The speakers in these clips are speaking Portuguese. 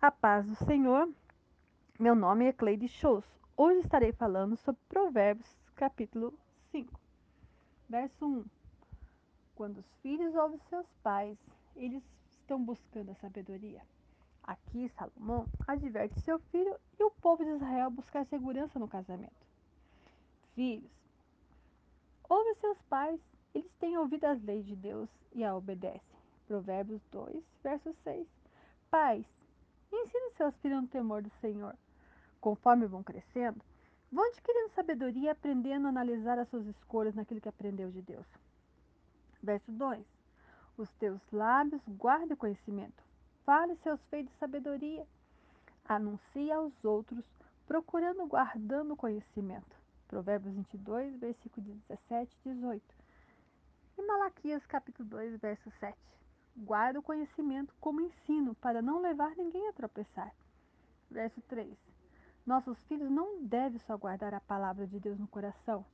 A paz do Senhor. Meu nome é Cleide Shows. Hoje estarei falando sobre Provérbios, capítulo 5, verso 1. Quando os filhos ouvem seus pais, eles estão buscando a sabedoria. Aqui, Salomão adverte seu filho e o povo de Israel buscar segurança no casamento. Filhos, ouve seus pais, eles têm ouvido as leis de Deus e a obedecem. Provérbios 2, verso 6. Pais, ensine seus filhos no temor do Senhor. Conforme vão crescendo, vão adquirindo sabedoria e aprendendo a analisar as suas escolhas naquilo que aprendeu de Deus. Verso 2. Os teus lábios guardem o conhecimento. Fale seus feitos de sabedoria. Anuncie aos outros, procurando guardando o conhecimento. Provérbios 22, versículo 17 e 18. E Malaquias capítulo 2, verso 7 guarda o conhecimento como ensino, para não levar ninguém a tropeçar. Verso 3. Nossos filhos não devem só guardar a palavra de Deus no coração,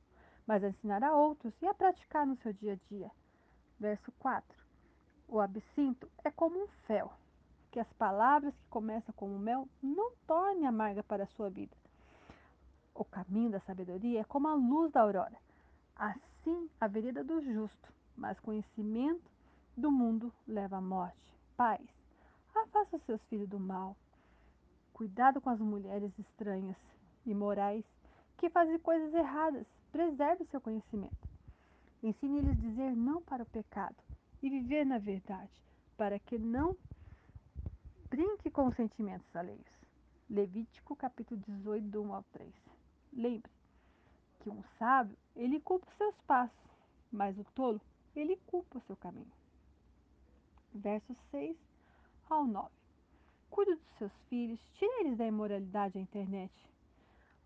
mas ensinar a outros e a praticar no seu dia a dia. Verso 4. O absinto é como um fel, que as palavras que começam como mel não tornem amarga para a sua vida. O caminho da sabedoria é como a luz da aurora. Assim a vereda do justo, mas conhecimento do mundo leva à morte. Pais, afasta seus filhos do mal. Cuidado com as mulheres estranhas, imorais, que fazem coisas erradas. Preserve seu conhecimento. Ensine-lhes a dizer não para o pecado e viver na verdade, para que não brinque com os sentimentos alheios. Levítico capítulo 18, do 1 ao 3. Lembre que um sábio, ele culpa os seus passos, mas o tolo, ele culpa o seu caminho versos 6 ao 9. Cuide dos seus filhos, tire eles da imoralidade à internet.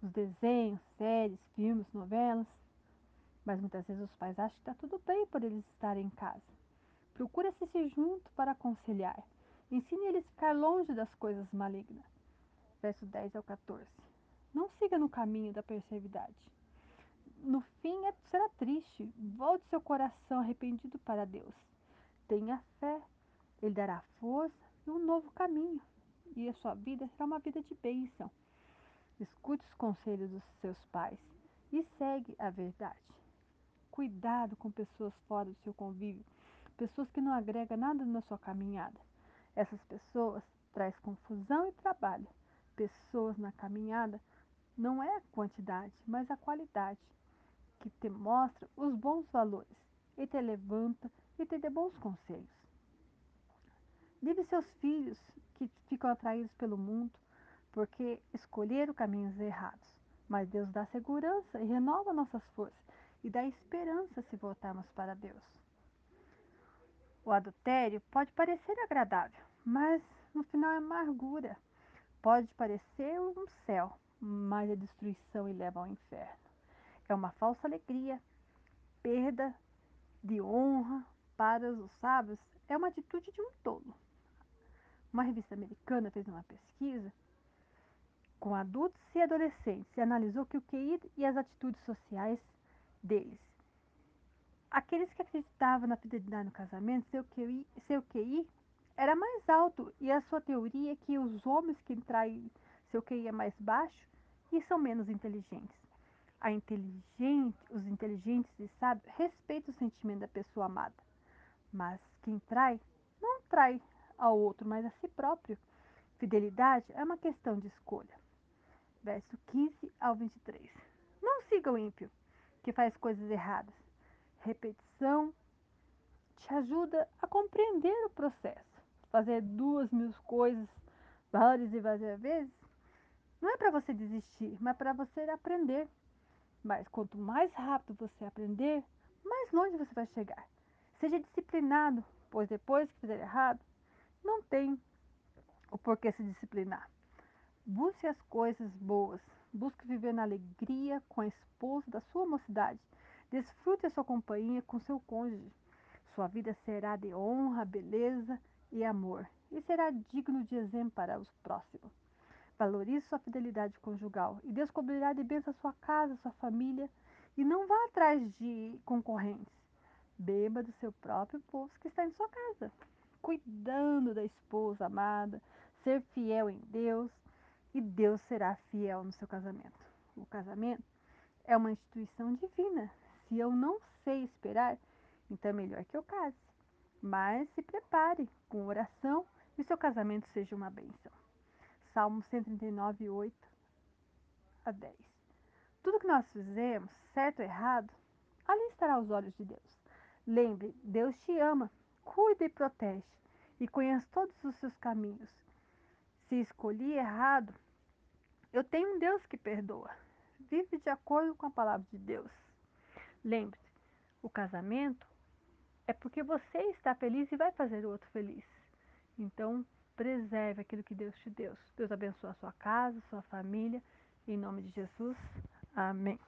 Os desenhos, séries, filmes, novelas. Mas muitas vezes os pais acham que está tudo bem por eles estarem em casa. Procure assistir junto para aconselhar. Ensine eles a ficar longe das coisas malignas. Verso 10 ao 14. Não siga no caminho da perseveridade. No fim é, será triste. Volte seu coração arrependido para Deus. Tenha fé ele dará força e um novo caminho, e a sua vida será uma vida de bênção. Escute os conselhos dos seus pais e segue a verdade. Cuidado com pessoas fora do seu convívio, pessoas que não agregam nada na sua caminhada. Essas pessoas trazem confusão e trabalho. Pessoas na caminhada não é a quantidade, mas a qualidade, que te mostra os bons valores e te levanta e te dê bons conselhos. Livre seus filhos que ficam atraídos pelo mundo porque escolheram caminhos errados. Mas Deus dá segurança e renova nossas forças e dá esperança se voltarmos para Deus. O adultério pode parecer agradável, mas no final é amargura. Pode parecer um céu, mas é destruição e leva ao inferno. É uma falsa alegria, perda de honra para os sábios, é uma atitude de um tolo. Uma revista americana fez uma pesquisa com adultos e adolescentes e analisou que o QI e as atitudes sociais deles. Aqueles que acreditavam na fidelidade no casamento, seu QI, seu QI era mais alto e a sua teoria é que os homens que traem seu QI é mais baixo e são menos inteligentes. A inteligente, os inteligentes e sábios respeitam o sentimento da pessoa amada, mas quem trai não trai ao outro, mas a si próprio. Fidelidade é uma questão de escolha. Verso 15 ao 23. Não siga o ímpio, que faz coisas erradas. Repetição te ajuda a compreender o processo. Fazer duas mil coisas várias e várias vezes não é para você desistir, mas para você aprender. Mas quanto mais rápido você aprender, mais longe você vai chegar. Seja disciplinado, pois depois que fizer errado, não tem o porquê se disciplinar. Busque as coisas boas, busque viver na alegria com a esposa da sua mocidade. Desfrute a sua companhia com seu cônjuge. Sua vida será de honra, beleza e amor, e será digno de exemplo para os próximos. Valorize sua fidelidade conjugal e Deus cobrirá de bênção sua casa, sua família, e não vá atrás de concorrentes. Beba do seu próprio poço que está em sua casa cuidando da esposa amada, ser fiel em Deus e Deus será fiel no seu casamento. O casamento é uma instituição divina. Se eu não sei esperar, então é melhor que eu case. Mas se prepare com oração e seu casamento seja uma bênção. Salmo 139, 8 a 10. Tudo que nós fizemos, certo ou errado, ali estará aos olhos de Deus. Lembre, Deus te ama, cuida e protege e conhece todos os seus caminhos. Se escolhi errado, eu tenho um Deus que perdoa. Vive de acordo com a palavra de Deus. Lembre-se, o casamento é porque você está feliz e vai fazer o outro feliz. Então, preserve aquilo que Deus te deu. Deus abençoe a sua casa, sua família. Em nome de Jesus. Amém.